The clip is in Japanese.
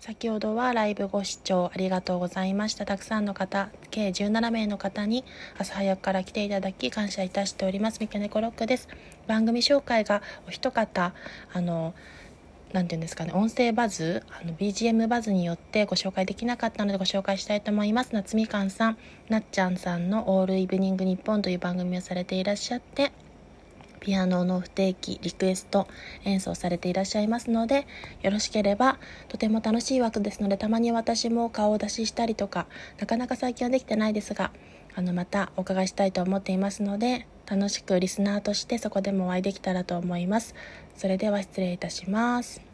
先ほどはライブご視聴ありがとうございました。たくさんの方、計17名の方に朝早くから来ていただき感謝いたしております。ミキネコロックです。番組紹介がお一方、あの、何て言うんですかね、音声バズ、あの BGM バズによってご紹介できなかったのでご紹介したいと思います。夏みかんさん、なっちゃんさんのオールイブニング日本という番組をされていらっしゃって、ピアノの不定期リクエスト演奏されていらっしゃいますのでよろしければとても楽しい枠ですのでたまに私も顔を出ししたりとかなかなか最近はできてないですがあのまたお伺いしたいと思っていますので楽しくリスナーとしてそこでもお会いできたらと思います。それでは失礼いたします。